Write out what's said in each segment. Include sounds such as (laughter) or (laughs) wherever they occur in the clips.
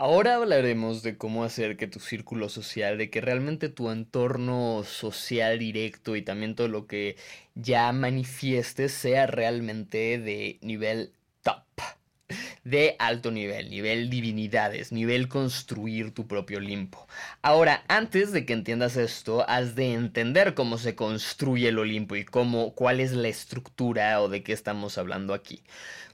Ahora hablaremos de cómo hacer que tu círculo social, de que realmente tu entorno social directo y también todo lo que ya manifiestes sea realmente de nivel top de alto nivel, nivel divinidades, nivel construir tu propio Olimpo. Ahora, antes de que entiendas esto, has de entender cómo se construye el Olimpo y cómo, cuál es la estructura o de qué estamos hablando aquí.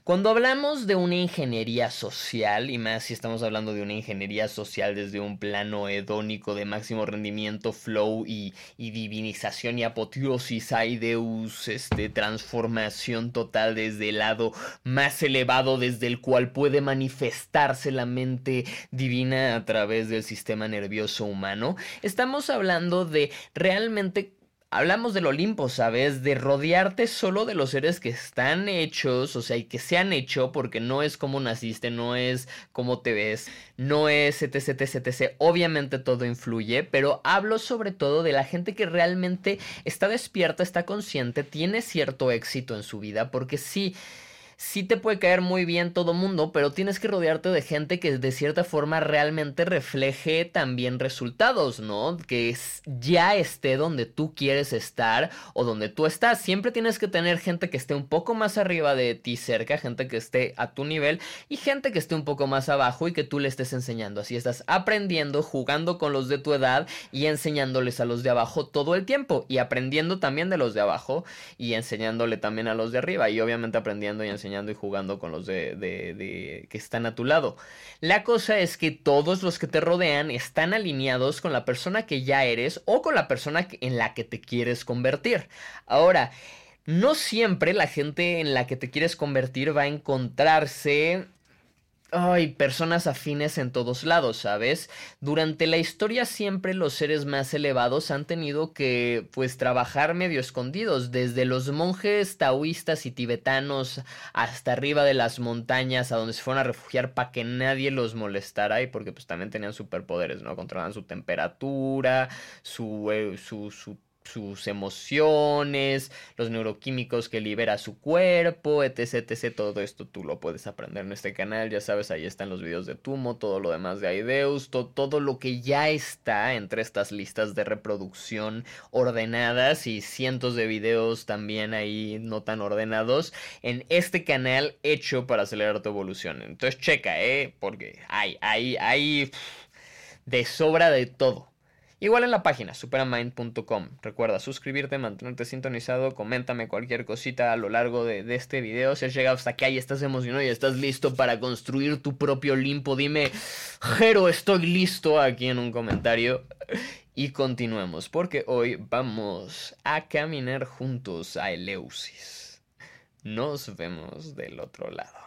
Cuando hablamos de una ingeniería social, y más si estamos hablando de una ingeniería social desde un plano hedónico de máximo rendimiento, flow y, divinización y apoteosis, deus, este, transformación total desde el lado más elevado desde el cual puede manifestarse la mente divina a través del sistema nervioso humano, estamos hablando de realmente hablamos del Olimpo, ¿sabes? De rodearte solo de los seres que están hechos, o sea, y que se han hecho, porque no es como naciste, no es como te ves, no es etc, etc, etc. Obviamente todo influye, pero hablo sobre todo de la gente que realmente está despierta, está consciente, tiene cierto éxito en su vida, porque sí sí te puede caer muy bien todo mundo, pero tienes que rodearte de gente que de cierta forma realmente refleje también resultados, ¿no? Que ya esté donde tú quieres estar o donde tú estás. Siempre tienes que tener gente que esté un poco más arriba de ti cerca, gente que esté a tu nivel y gente que esté un poco más abajo y que tú le estés enseñando. Así estás aprendiendo, jugando con los de tu edad y enseñándoles a los de abajo todo el tiempo y aprendiendo también de los de abajo y enseñándole también a los de arriba y obviamente aprendiendo y enseñando y jugando con los de, de, que están a tu lado. La cosa es que todos los que te rodean están alineados con la persona que ya eres o con la persona en la que te quieres convertir. Ahora, no siempre la gente en la que te quieres convertir va a encontrarse Ay, personas afines en todos lados, ¿sabes? Durante la historia siempre los seres más elevados han tenido que, pues, trabajar medio escondidos, desde los monjes taoístas y tibetanos hasta arriba de las montañas a donde se fueron a refugiar para que nadie los molestara y porque pues también tenían superpoderes, ¿no? Controlaban su temperatura, su, eh, su, su sus emociones, los neuroquímicos que libera su cuerpo, etc, etc. Todo esto tú lo puedes aprender en este canal, ya sabes, ahí están los videos de Tumo, todo lo demás de Aideus, todo lo que ya está entre estas listas de reproducción ordenadas y cientos de videos también ahí no tan ordenados en este canal hecho para acelerar tu evolución. Entonces checa, eh, porque hay, hay, hay de sobra de todo. Igual en la página superamind.com. Recuerda suscribirte, mantenerte sintonizado, coméntame cualquier cosita a lo largo de, este video. Si has llegado hasta acá y estás emocionado y estás listo para construir tu propio Olimpo, dime, Jero, estoy listo aquí en un comentario. Y continuemos, porque hoy vamos a caminar juntos a Eleusis. Nos vemos del otro lado.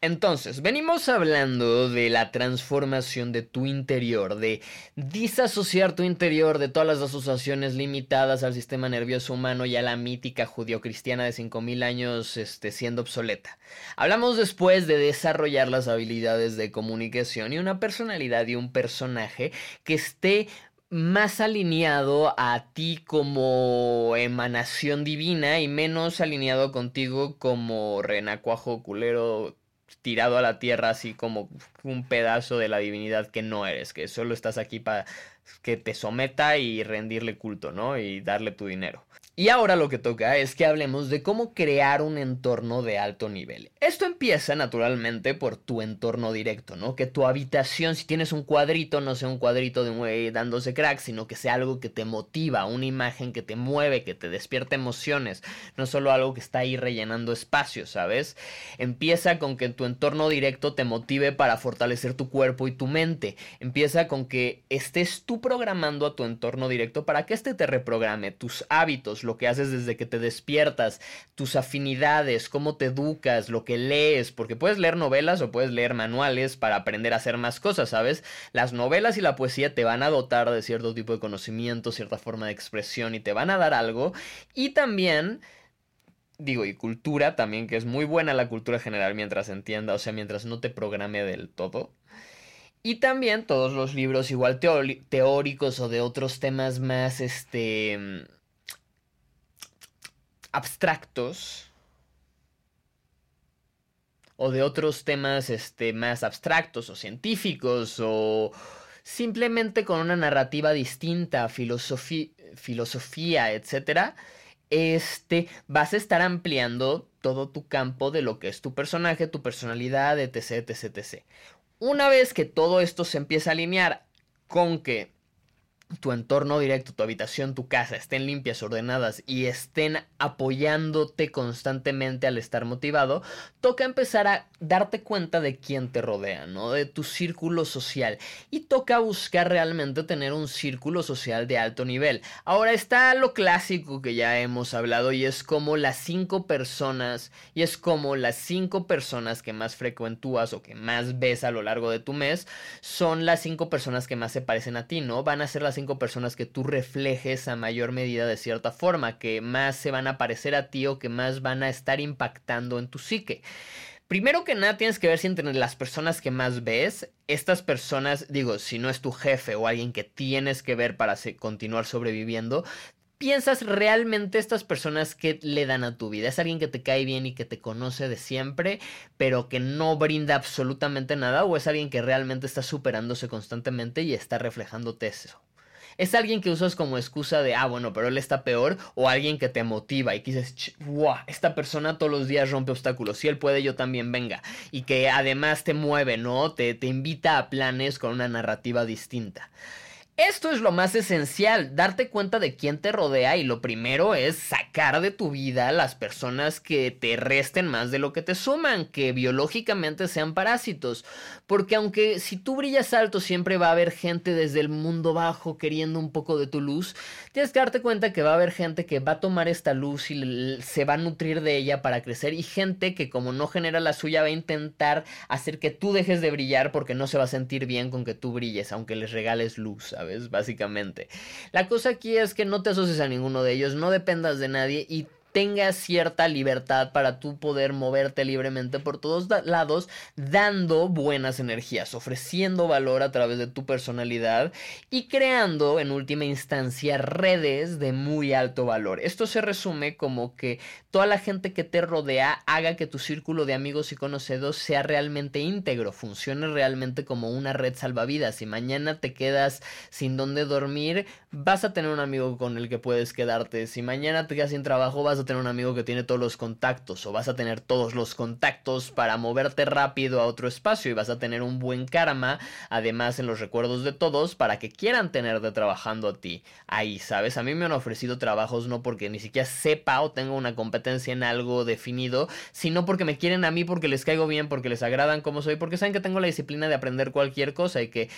Entonces, venimos hablando de la transformación de tu interior, de disasociar tu interior de todas las asociaciones limitadas al sistema nervioso humano y a la mítica judio-cristiana de 5000 años este, siendo obsoleta. Hablamos después de desarrollar las habilidades de comunicación y una personalidad y un personaje que esté más alineado a ti como emanación divina y menos alineado contigo como renacuajo culero tirado a la tierra así como un pedazo de la divinidad que no eres, que solo estás aquí para que te someta y rendirle culto, ¿no? Y darle tu dinero. Y ahora lo que toca es que hablemos de cómo crear un entorno de alto nivel. Esto empieza naturalmente por tu entorno directo, ¿no? Que tu habitación, si tienes un cuadrito, no sea un cuadrito de un güey dándose crack, sino que sea algo que te motiva, una imagen que te mueve, que te despierta emociones, no solo algo que está ahí rellenando espacio, ¿sabes? Empieza con que tu entorno directo te motive para fortalecer tu cuerpo y tu mente. Empieza con que estés tú programando a tu entorno directo para que éste te reprograme tus hábitos, lo que haces desde que te despiertas, tus afinidades, cómo te educas, lo que lees, porque puedes leer novelas o puedes leer manuales para aprender a hacer más cosas, ¿sabes? Las novelas y la poesía te van a dotar de cierto tipo de conocimiento, cierta forma de expresión y te van a dar algo. Y también digo, y cultura también, que es muy buena la cultura general mientras entienda, o sea, mientras no te programe del todo. Y también todos los libros igual teóricos o de otros temas más, este, abstractos o de otros temas este, más abstractos o científicos o simplemente con una narrativa distinta, filosofía, etc., este, vas a estar ampliando todo tu campo de lo que es tu personaje, tu personalidad, etc, etc, etc. Una vez que todo esto se empieza a alinear con que tu entorno directo, tu habitación, tu casa estén limpias, ordenadas y estén apoyándote constantemente al estar motivado, toca empezar a darte cuenta de quién te rodea, ¿no? De tu círculo social. Y toca buscar realmente tener un círculo social de alto nivel. Ahora está lo clásico que ya hemos hablado y es como las cinco personas, y es como las cinco personas que más frecuentúas o que más ves a lo largo de tu mes, son las cinco personas que más se parecen a ti, ¿no? Van a ser las cinco personas que tú reflejes a mayor medida de cierta forma, que más se van a parecer a ti o que más van a estar impactando en tu psique. Primero que nada tienes que ver si entre las personas que más ves, estas personas, digo, si no es tu jefe o alguien que tienes que ver para continuar sobreviviendo, piensas realmente estas personas que le dan a tu vida? ¿Es alguien que te cae bien y que te conoce de siempre, pero que no brinda absolutamente nada? ¿O es alguien que realmente está superándose constantemente y está reflejándote eso? ¿Es alguien que usas como excusa de, ah, bueno, pero él está peor? ¿O alguien que te motiva y que dices, esta persona todos los días rompe obstáculos, si él puede, yo también venga? Y que además te mueve, ¿no? Te, te invita a planes con una narrativa distinta. Esto es lo más esencial, darte cuenta de quién te rodea y lo primero es sacar de tu vida las personas que te resten más de lo que te suman, que biológicamente sean parásitos. Porque aunque si tú brillas alto siempre va a haber gente desde el mundo bajo queriendo un poco de tu luz, tienes que darte cuenta que va a haber gente que va a tomar esta luz y se va a nutrir de ella para crecer y gente que como no genera la suya va a intentar hacer que tú dejes de brillar porque no se va a sentir bien con que tú brilles, aunque les regales luz. Básicamente. La cosa aquí es que no te asocies a ninguno de ellos, no dependas de nadie y tengas cierta libertad para tú poder moverte libremente por todos lados, dando buenas energías, ofreciendo valor a través de tu personalidad y creando en última instancia redes de muy alto valor. Esto se resume como que toda la gente que te rodea haga que tu círculo de amigos y conocidos sea realmente íntegro, funcione realmente como una red salvavidas. Si mañana te quedas sin dónde dormir, vas a tener un amigo con el que puedes quedarte. Si mañana te quedas sin trabajo, vas a tener un amigo que tiene todos los contactos o vas a tener todos los contactos para moverte rápido a otro espacio y vas a tener un buen karma, además en los recuerdos de todos, para que quieran tenerte trabajando a ti. Ahí, ¿sabes? A mí me han ofrecido trabajos no porque ni siquiera sepa o tenga una competencia en algo definido, sino porque me quieren a mí, porque les caigo bien, porque les agradan como soy, porque saben que tengo la disciplina de aprender cualquier cosa y que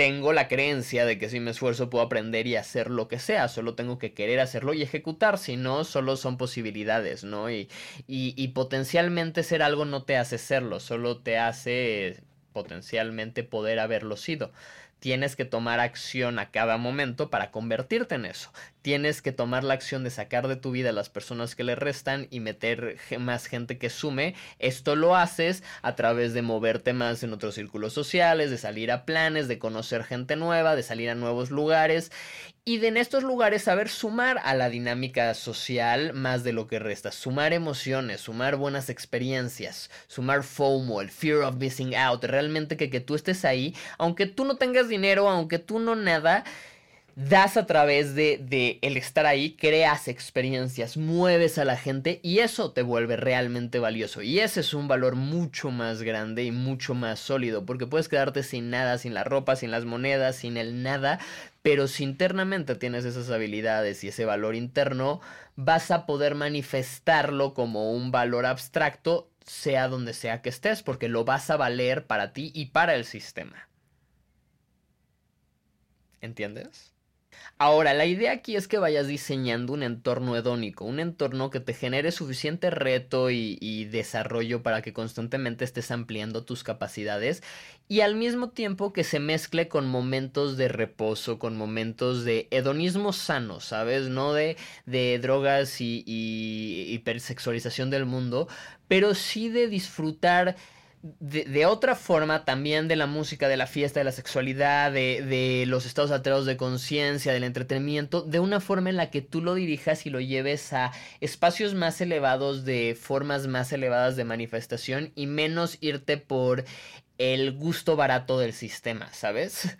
tengo la creencia de que si me esfuerzo puedo aprender y hacer lo que sea, solo tengo que querer hacerlo y ejecutar, si no, solo son posibilidades, ¿no? Y, y, potencialmente ser algo no te hace serlo, solo te hace potencialmente poder haberlo sido tienes que tomar acción a cada momento para convertirte en eso. Tienes que tomar la acción de sacar de tu vida a las personas que le restan y meter más gente que sume. Esto lo haces a través de moverte más en otros círculos sociales, de salir a planes, de conocer gente nueva, de salir a nuevos lugares. Y de en estos lugares saber sumar a la dinámica social más de lo que resta, sumar emociones, sumar buenas experiencias, sumar FOMO, el fear of missing out, realmente que, que tú estés ahí, aunque tú no tengas dinero, aunque tú no nada, das a través de, de, el estar ahí, creas experiencias, mueves a la gente y eso te vuelve realmente valioso. Y ese es un valor mucho más grande y mucho más sólido, porque puedes quedarte sin nada, sin la ropa, sin las monedas, sin el nada, pero si internamente tienes esas habilidades y ese valor interno, vas a poder manifestarlo como un valor abstracto, sea donde sea que estés, porque lo vas a valer para ti y para el sistema. ¿Entiendes? Ahora, la idea aquí es que vayas diseñando un entorno hedónico, un entorno que te genere suficiente reto y, desarrollo para que constantemente estés ampliando tus capacidades y al mismo tiempo que se mezcle con momentos de reposo, con momentos de hedonismo sano, ¿sabes? No de, drogas y, y hipersexualización del mundo, pero sí de disfrutar de, otra forma también de la música, de la fiesta, de la sexualidad, de, de los estados alterados de conciencia, del entretenimiento, de una forma en la que tú lo dirijas y lo lleves a espacios más elevados, de formas más elevadas de manifestación y menos irte por el gusto barato del sistema, ¿sabes?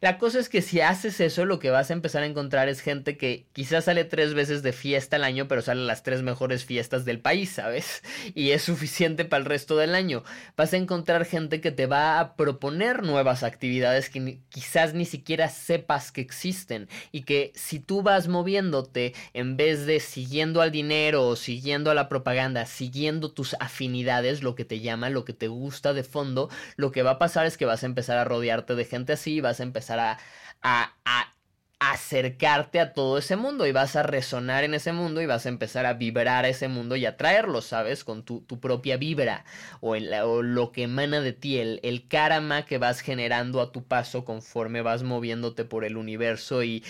La cosa es que si haces eso, lo que vas a empezar a encontrar es gente que quizás sale tres veces de fiesta al año, pero sale a las tres mejores fiestas del país, ¿sabes? (laughs) Y es suficiente para el resto del año. Vas a encontrar gente que te va a proponer nuevas actividades que quizás ni siquiera sepas que existen y que si tú vas moviéndote en vez de siguiendo al dinero o siguiendo a la propaganda, siguiendo tus afinidades, lo que te llama, lo que te gusta de fondo, lo que va a pasar es que vas a empezar a rodearte de gente así y vas a empezar a, a, acercarte a todo ese mundo y vas a resonar en ese mundo y vas a empezar a vibrar a ese mundo y atraerlo, ¿sabes? Con tu, propia vibra o, lo que emana de ti, el, el karma que vas generando a tu paso conforme vas moviéndote por el universo y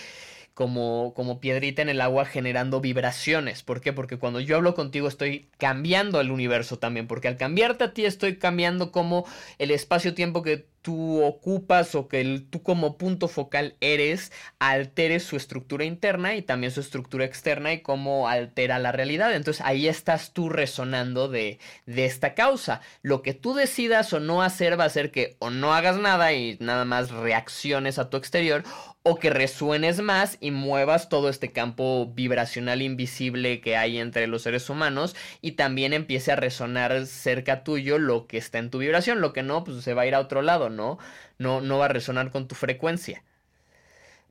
como, como piedrita en el agua generando vibraciones. ¿Por qué? Porque cuando yo hablo contigo estoy cambiando el universo también, porque al cambiarte a ti estoy cambiando como el espacio-tiempo que tú ocupas o que tú como punto focal eres alteres su estructura interna y también su estructura externa y cómo altera la realidad. Entonces ahí estás tú resonando de, esta causa. Lo que tú decidas o no hacer va a ser que o no hagas nada y nada más reacciones a tu exterior o que resuenes más y muevas todo este campo vibracional invisible que hay entre los seres humanos y también empiece a resonar cerca tuyo lo que está en tu vibración, lo que no, pues se va a ir a otro lado. No, no va a resonar con tu frecuencia.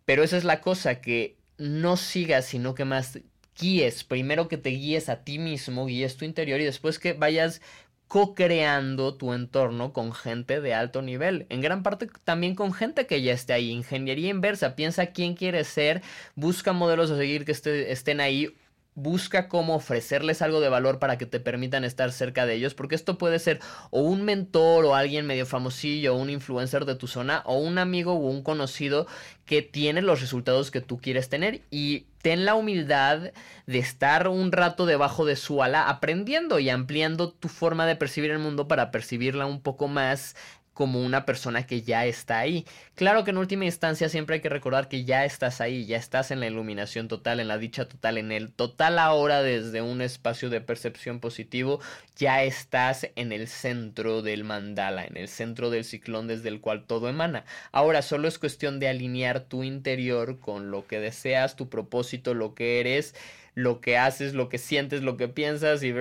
Pero esa es la cosa, que no sigas, sino que más guíes, primero que te guíes a ti mismo, guíes tu interior y después que vayas co-creando tu entorno con gente de alto nivel. En gran parte también con gente que ya esté ahí. Ingeniería inversa. Piensa quién quieres ser. Busca modelos a seguir que estén ahí busca cómo ofrecerles algo de valor para que te permitan estar cerca de ellos, porque esto puede ser o un mentor o alguien medio famosillo o un influencer de tu zona o un amigo o un conocido que tiene los resultados que tú quieres tener. Y ten la humildad de estar un rato debajo de su ala aprendiendo y ampliando tu forma de percibir el mundo para percibirla un poco más como una persona que ya está ahí. Claro que en última instancia siempre hay que recordar que ya estás ahí, ya estás en la iluminación total, en la dicha total, en el total ahora desde un espacio de percepción positivo, ya estás en el centro del mandala, en el centro del ciclón desde el cual todo emana. Ahora solo es cuestión de alinear tu interior con lo que deseas, tu propósito, lo que eres lo que haces, lo que sientes, lo que piensas y,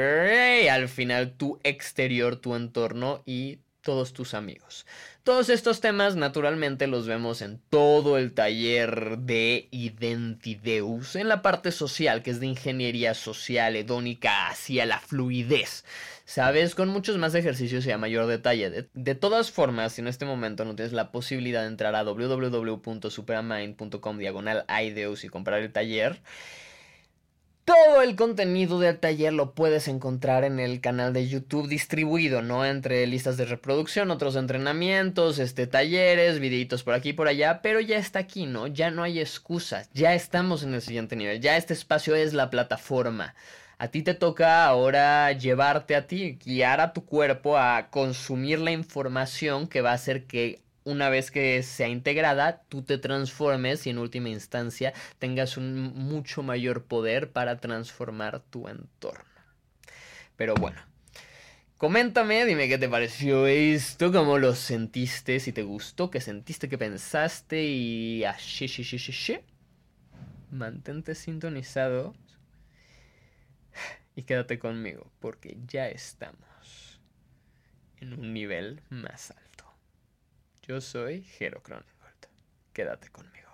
al final tu exterior, tu entorno y todos tus amigos. Todos estos temas naturalmente los vemos en todo el taller de Identideus, en la parte social, que es de ingeniería social hedónica hacia la fluidez. ¿Sabes? Con muchos más ejercicios y a mayor detalle. De, todas formas, si en este momento no tienes la posibilidad de entrar a www.superamind.com diagonal y comprar el taller, todo el contenido del taller lo puedes encontrar en el canal de YouTube distribuido, ¿no? Entre listas de reproducción, otros entrenamientos, este, talleres, videitos por aquí y por allá, pero ya está aquí, ¿no? Ya no hay excusas, ya estamos en el siguiente nivel, ya este espacio es la plataforma. A ti te toca ahora llevarte a ti, guiar a tu cuerpo a consumir la información que va a hacer que una vez que sea integrada, tú te transformes y en última instancia tengas un mucho mayor poder para transformar tu entorno. Pero bueno, coméntame, dime qué te pareció esto, cómo lo sentiste, si te gustó, qué sentiste, qué pensaste y así, sí, sí, sí. Mantente sintonizado y quédate conmigo porque ya estamos en un nivel más alto. Yo soy Jero Cronenberg. Quédate conmigo.